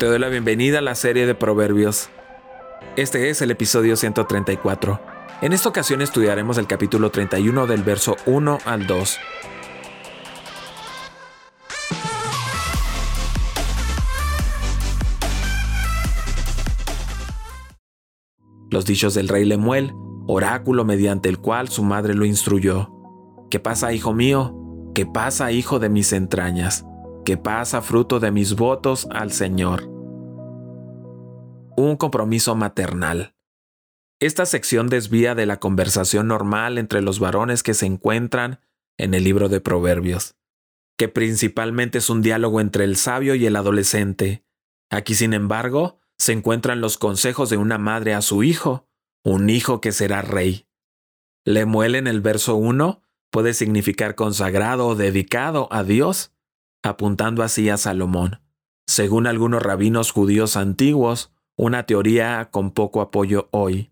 Te doy la bienvenida a la serie de Proverbios. Este es el episodio 134. En esta ocasión estudiaremos el capítulo 31 del verso 1 al 2. Los dichos del rey Lemuel, oráculo mediante el cual su madre lo instruyó. ¿Qué pasa, hijo mío? ¿Qué pasa, hijo de mis entrañas? ¿Qué pasa, fruto de mis votos al Señor? un compromiso maternal. Esta sección desvía de la conversación normal entre los varones que se encuentran en el libro de Proverbios, que principalmente es un diálogo entre el sabio y el adolescente. Aquí, sin embargo, se encuentran los consejos de una madre a su hijo, un hijo que será rey. Lemuel en el verso 1 puede significar consagrado o dedicado a Dios, apuntando así a Salomón. Según algunos rabinos judíos antiguos, una teoría con poco apoyo hoy.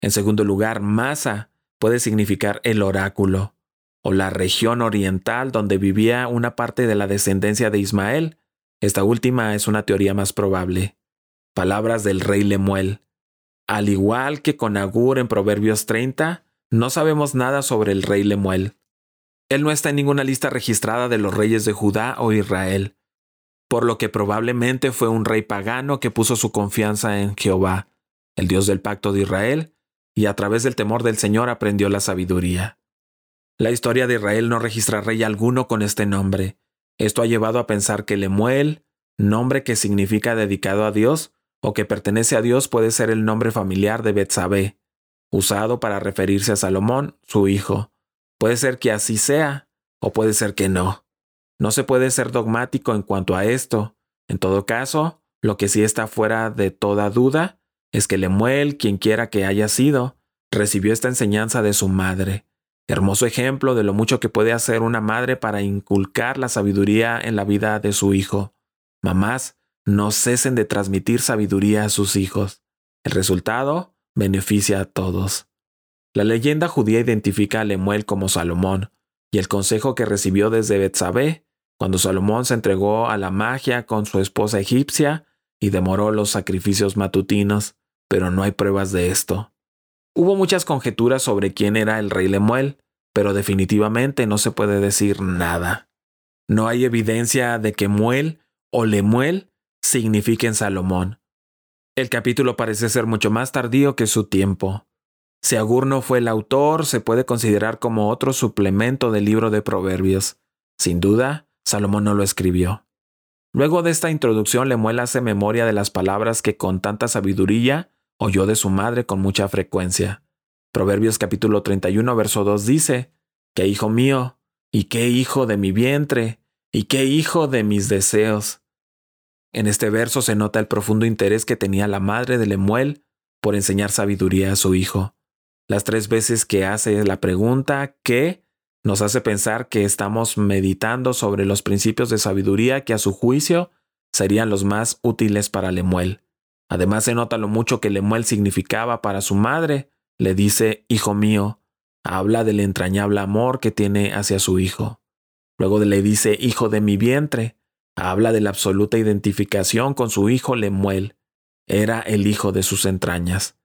En segundo lugar, Masa puede significar el oráculo, o la región oriental donde vivía una parte de la descendencia de Ismael. Esta última es una teoría más probable. Palabras del rey Lemuel. Al igual que con Agur en Proverbios 30, no sabemos nada sobre el rey Lemuel. Él no está en ninguna lista registrada de los reyes de Judá o Israel por lo que probablemente fue un rey pagano que puso su confianza en Jehová, el Dios del pacto de Israel, y a través del temor del Señor aprendió la sabiduría. La historia de Israel no registra rey alguno con este nombre. Esto ha llevado a pensar que Lemuel, nombre que significa dedicado a Dios o que pertenece a Dios, puede ser el nombre familiar de Betsabé, usado para referirse a Salomón, su hijo. Puede ser que así sea, o puede ser que no. No se puede ser dogmático en cuanto a esto. En todo caso, lo que sí está fuera de toda duda es que Lemuel, quien quiera que haya sido, recibió esta enseñanza de su madre. Hermoso ejemplo de lo mucho que puede hacer una madre para inculcar la sabiduría en la vida de su hijo. Mamás, no cesen de transmitir sabiduría a sus hijos. El resultado beneficia a todos. La leyenda judía identifica a Lemuel como Salomón, y el consejo que recibió desde Betsabé cuando Salomón se entregó a la magia con su esposa egipcia y demoró los sacrificios matutinos, pero no hay pruebas de esto. Hubo muchas conjeturas sobre quién era el rey Lemuel, pero definitivamente no se puede decir nada. No hay evidencia de que Muel o Lemuel signifiquen Salomón. El capítulo parece ser mucho más tardío que su tiempo. Si Agur no fue el autor, se puede considerar como otro suplemento del libro de Proverbios. Sin duda, Salomón no lo escribió. Luego de esta introducción, Lemuel hace memoria de las palabras que con tanta sabiduría oyó de su madre con mucha frecuencia. Proverbios capítulo 31, verso 2 dice, ¡Qué hijo mío! ¿Y qué hijo de mi vientre? ¿Y qué hijo de mis deseos? En este verso se nota el profundo interés que tenía la madre de Lemuel por enseñar sabiduría a su hijo. Las tres veces que hace la pregunta ¿qué? nos hace pensar que estamos meditando sobre los principios de sabiduría que a su juicio serían los más útiles para Lemuel. Además se nota lo mucho que Lemuel significaba para su madre. Le dice, Hijo mío, habla del entrañable amor que tiene hacia su hijo. Luego le dice, Hijo de mi vientre, habla de la absoluta identificación con su hijo Lemuel. Era el hijo de sus entrañas.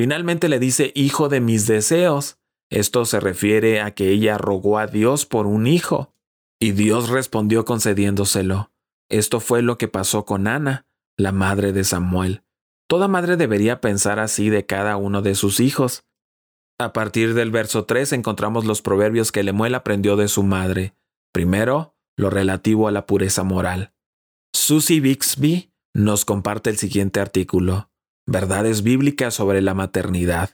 Finalmente le dice, Hijo de mis deseos, esto se refiere a que ella rogó a Dios por un hijo, y Dios respondió concediéndoselo. Esto fue lo que pasó con Ana, la madre de Samuel. Toda madre debería pensar así de cada uno de sus hijos. A partir del verso 3 encontramos los proverbios que Lemuel aprendió de su madre. Primero, lo relativo a la pureza moral. Susie Bixby nos comparte el siguiente artículo. Verdades bíblicas sobre la maternidad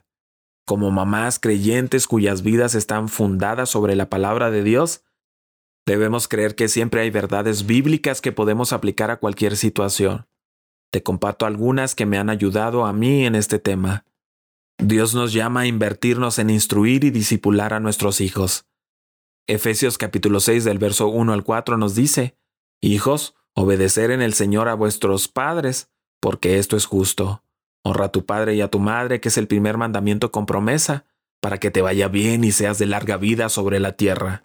como mamás creyentes cuyas vidas están fundadas sobre la palabra de Dios, debemos creer que siempre hay verdades bíblicas que podemos aplicar a cualquier situación. Te comparto algunas que me han ayudado a mí en este tema. Dios nos llama a invertirnos en instruir y disipular a nuestros hijos. Efesios capítulo 6 del verso 1 al 4 nos dice, Hijos, obedecer en el Señor a vuestros padres, porque esto es justo. Honra a tu padre y a tu madre, que es el primer mandamiento con promesa, para que te vaya bien y seas de larga vida sobre la tierra.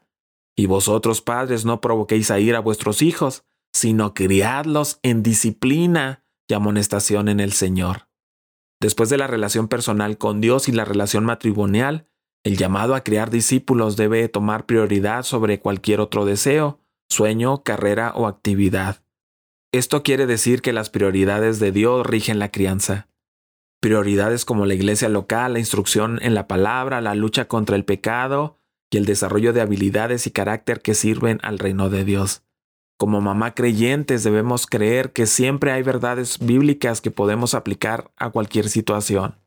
Y vosotros, padres, no provoquéis a ir a vuestros hijos, sino criadlos en disciplina y amonestación en el Señor. Después de la relación personal con Dios y la relación matrimonial, el llamado a crear discípulos debe tomar prioridad sobre cualquier otro deseo, sueño, carrera o actividad. Esto quiere decir que las prioridades de Dios rigen la crianza. Prioridades como la iglesia local, la instrucción en la palabra, la lucha contra el pecado y el desarrollo de habilidades y carácter que sirven al reino de Dios. Como mamá creyentes debemos creer que siempre hay verdades bíblicas que podemos aplicar a cualquier situación.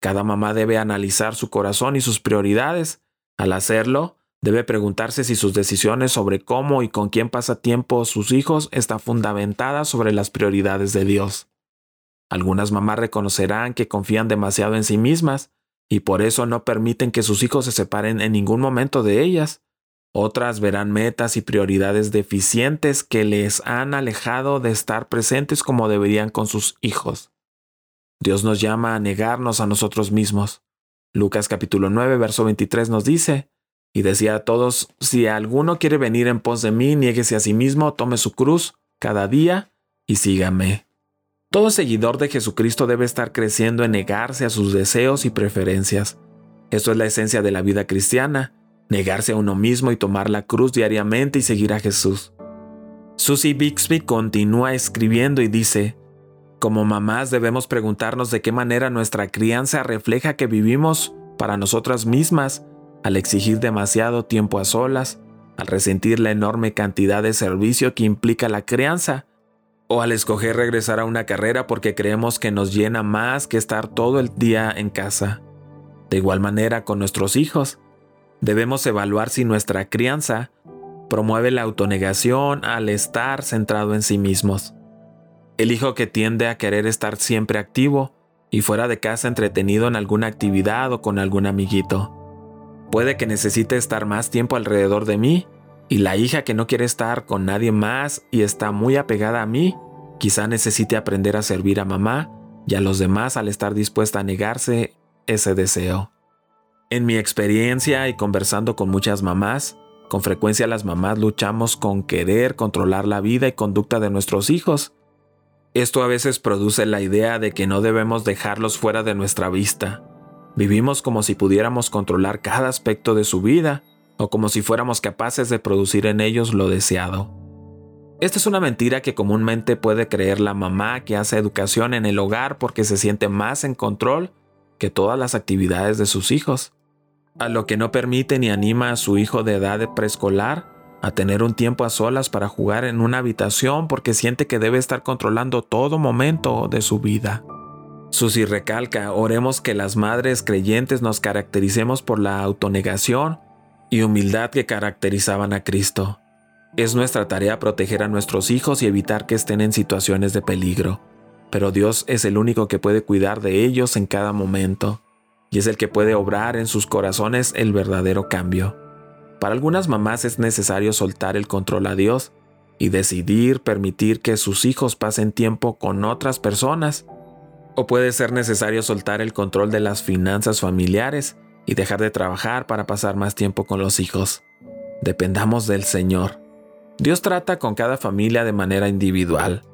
Cada mamá debe analizar su corazón y sus prioridades. Al hacerlo, debe preguntarse si sus decisiones sobre cómo y con quién pasa tiempo sus hijos está fundamentada sobre las prioridades de Dios. Algunas mamás reconocerán que confían demasiado en sí mismas y por eso no permiten que sus hijos se separen en ningún momento de ellas. Otras verán metas y prioridades deficientes que les han alejado de estar presentes como deberían con sus hijos. Dios nos llama a negarnos a nosotros mismos. Lucas capítulo 9, verso 23 nos dice, y decía a todos, si alguno quiere venir en pos de mí, niéguese a sí mismo, tome su cruz cada día y sígame. Todo seguidor de Jesucristo debe estar creciendo en negarse a sus deseos y preferencias. Esto es la esencia de la vida cristiana, negarse a uno mismo y tomar la cruz diariamente y seguir a Jesús. Susie Bixby continúa escribiendo y dice, como mamás debemos preguntarnos de qué manera nuestra crianza refleja que vivimos para nosotras mismas al exigir demasiado tiempo a solas, al resentir la enorme cantidad de servicio que implica la crianza o al escoger regresar a una carrera porque creemos que nos llena más que estar todo el día en casa. De igual manera con nuestros hijos, debemos evaluar si nuestra crianza promueve la autonegación al estar centrado en sí mismos. El hijo que tiende a querer estar siempre activo y fuera de casa entretenido en alguna actividad o con algún amiguito. Puede que necesite estar más tiempo alrededor de mí y la hija que no quiere estar con nadie más y está muy apegada a mí, quizá necesite aprender a servir a mamá y a los demás al estar dispuesta a negarse ese deseo. En mi experiencia y conversando con muchas mamás, con frecuencia las mamás luchamos con querer controlar la vida y conducta de nuestros hijos. Esto a veces produce la idea de que no debemos dejarlos fuera de nuestra vista. Vivimos como si pudiéramos controlar cada aspecto de su vida o como si fuéramos capaces de producir en ellos lo deseado. Esta es una mentira que comúnmente puede creer la mamá que hace educación en el hogar porque se siente más en control que todas las actividades de sus hijos, a lo que no permite ni anima a su hijo de edad preescolar a tener un tiempo a solas para jugar en una habitación porque siente que debe estar controlando todo momento de su vida. Susi recalca, oremos que las madres creyentes nos caractericemos por la autonegación y humildad que caracterizaban a Cristo. Es nuestra tarea proteger a nuestros hijos y evitar que estén en situaciones de peligro, pero Dios es el único que puede cuidar de ellos en cada momento, y es el que puede obrar en sus corazones el verdadero cambio. Para algunas mamás es necesario soltar el control a Dios y decidir permitir que sus hijos pasen tiempo con otras personas, o puede ser necesario soltar el control de las finanzas familiares y dejar de trabajar para pasar más tiempo con los hijos. Dependamos del Señor. Dios trata con cada familia de manera individual.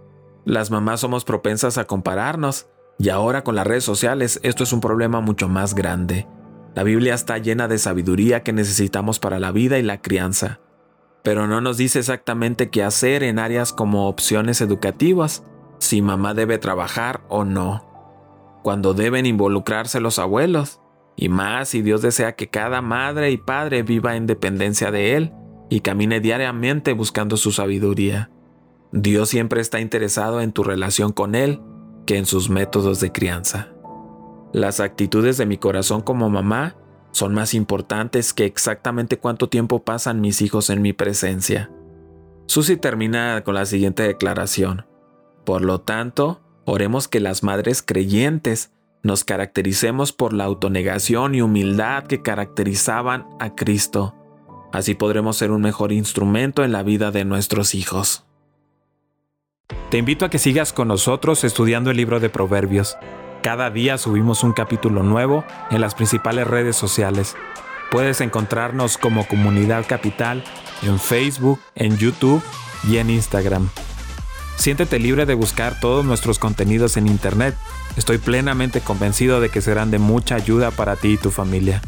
Las mamás somos propensas a compararnos y ahora con las redes sociales esto es un problema mucho más grande. La Biblia está llena de sabiduría que necesitamos para la vida y la crianza, pero no nos dice exactamente qué hacer en áreas como opciones educativas, si mamá debe trabajar o no, cuando deben involucrarse los abuelos, y más si Dios desea que cada madre y padre viva en dependencia de Él y camine diariamente buscando su sabiduría. Dios siempre está interesado en tu relación con Él que en sus métodos de crianza. Las actitudes de mi corazón como mamá son más importantes que exactamente cuánto tiempo pasan mis hijos en mi presencia. Susi termina con la siguiente declaración. Por lo tanto, oremos que las madres creyentes nos caractericemos por la autonegación y humildad que caracterizaban a Cristo. Así podremos ser un mejor instrumento en la vida de nuestros hijos. Te invito a que sigas con nosotros estudiando el libro de Proverbios. Cada día subimos un capítulo nuevo en las principales redes sociales. Puedes encontrarnos como Comunidad Capital en Facebook, en YouTube y en Instagram. Siéntete libre de buscar todos nuestros contenidos en Internet. Estoy plenamente convencido de que serán de mucha ayuda para ti y tu familia.